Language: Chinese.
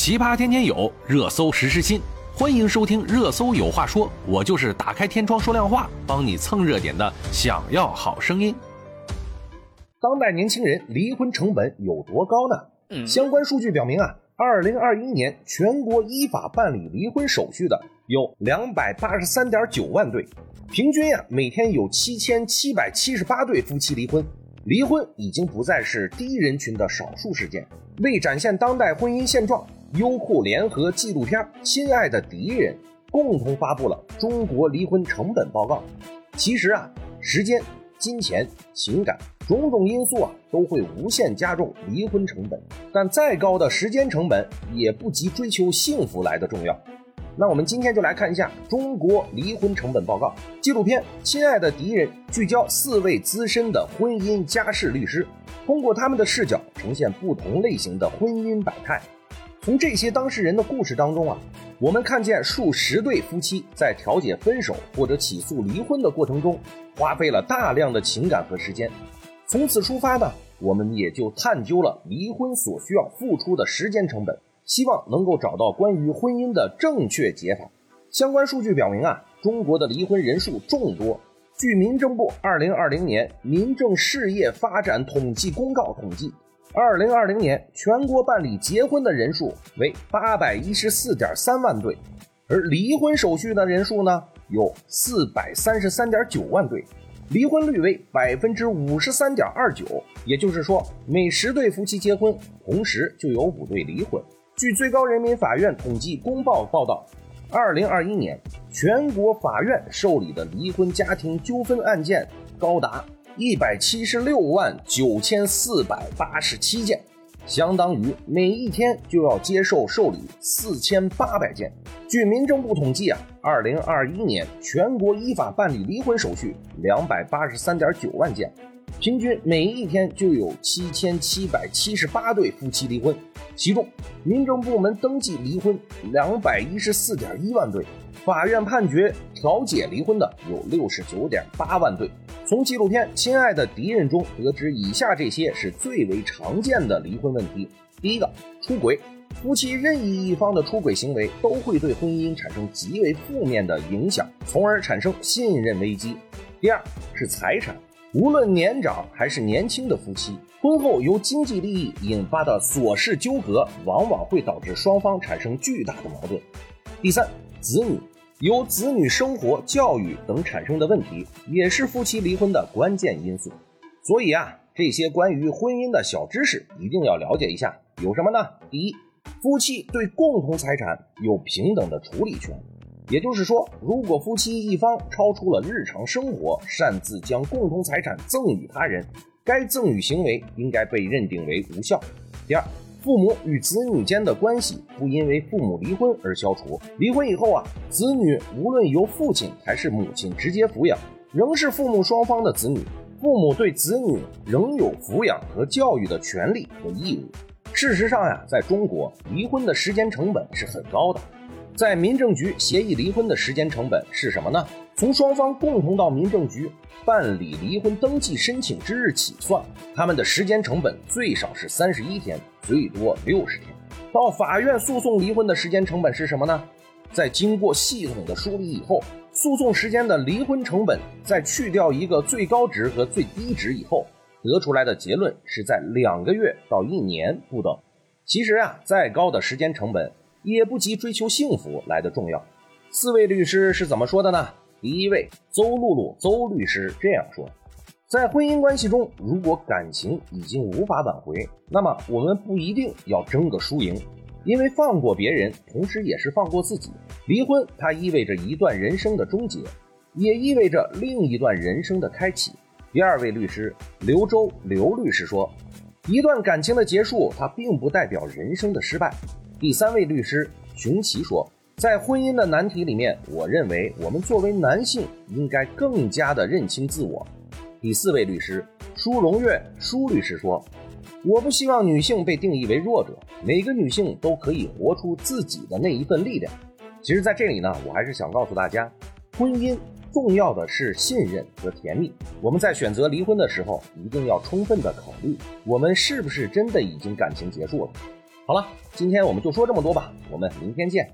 奇葩天天有，热搜时时新。欢迎收听《热搜有话说》，我就是打开天窗说亮话，帮你蹭热点的。想要好声音。当代年轻人离婚成本有多高呢？相关数据表明啊，二零二一年全国依法办理离婚手续的有两百八十三点九万对，平均呀每天有七千七百七十八对夫妻离婚。离婚已经不再是低人群的少数事件。为展现当代婚姻现状。优酷联合纪录片《亲爱的敌人》共同发布了中国离婚成本报告。其实啊，时间、金钱、情感种种因素啊，都会无限加重离婚成本。但再高的时间成本，也不及追求幸福来的重要。那我们今天就来看一下中国离婚成本报告纪录片《亲爱的敌人》，聚焦四位资深的婚姻家事律师，通过他们的视角，呈现不同类型的婚姻百态。从这些当事人的故事当中啊，我们看见数十对夫妻在调解分手或者起诉离婚的过程中，花费了大量的情感和时间。从此出发呢，我们也就探究了离婚所需要付出的时间成本，希望能够找到关于婚姻的正确解法。相关数据表明啊，中国的离婚人数众多。据民政部二零二零年民政事业发展统计公告统计。二零二零年，全国办理结婚的人数为八百一十四点三万对，而离婚手续的人数呢，有四百三十三点九万对，离婚率为百分之五十三点二九。也就是说，每十对夫妻结婚，同时就有五对离婚。据最高人民法院统计公报报道，二零二一年全国法院受理的离婚家庭纠纷案件高达。一百七十六万九千四百八十七件，相当于每一天就要接受受理四千八百件。据民政部统计啊，二零二一年全国依法办理离婚手续两百八十三点九万件，平均每一天就有七千七百七十八对夫妻离婚，其中民政部门登记离婚两百一十四点一万对，法院判决调解离婚的有六十九点八万对。从纪录片《亲爱的敌人》中得知，以下这些是最为常见的离婚问题：第一个，出轨。夫妻任意一方的出轨行为都会对婚姻产生极为负面的影响，从而产生信任危机。第二是财产，无论年长还是年轻的夫妻，婚后由经济利益引发的琐事纠葛，往往会导致双方产生巨大的矛盾。第三，子女。由子女生活、教育等产生的问题，也是夫妻离婚的关键因素。所以啊，这些关于婚姻的小知识一定要了解一下。有什么呢？第一，夫妻对共同财产有平等的处理权，也就是说，如果夫妻一方超出了日常生活，擅自将共同财产赠与他人，该赠与行为应该被认定为无效。第二。父母与子女间的关系不因为父母离婚而消除。离婚以后啊，子女无论由父亲还是母亲直接抚养，仍是父母双方的子女。父母对子女仍有抚养和教育的权利和义务。事实上呀，在中国，离婚的时间成本是很高的。在民政局协议离婚的时间成本是什么呢？从双方共同到民政局办理离婚登记申请之日起算，他们的时间成本最少是三十一天，最多六十天。到法院诉讼离婚的时间成本是什么呢？在经过系统的梳理以后，诉讼时间的离婚成本在去掉一个最高值和最低值以后，得出来的结论是在两个月到一年不等。其实啊，再高的时间成本也不及追求幸福来的重要。四位律师是怎么说的呢？第一位，邹露露，邹律师这样说：在婚姻关系中，如果感情已经无法挽回，那么我们不一定要争个输赢，因为放过别人，同时也是放过自己。离婚它意味着一段人生的终结，也意味着另一段人生的开启。第二位律师刘周，刘律师说：一段感情的结束，它并不代表人生的失败。第三位律师熊奇说。在婚姻的难题里面，我认为我们作为男性应该更加的认清自我。第四位律师舒荣月，舒律师说：“我不希望女性被定义为弱者，每个女性都可以活出自己的那一份力量。”其实，在这里呢，我还是想告诉大家，婚姻重要的是信任和甜蜜。我们在选择离婚的时候，一定要充分的考虑，我们是不是真的已经感情结束了。好了，今天我们就说这么多吧，我们明天见。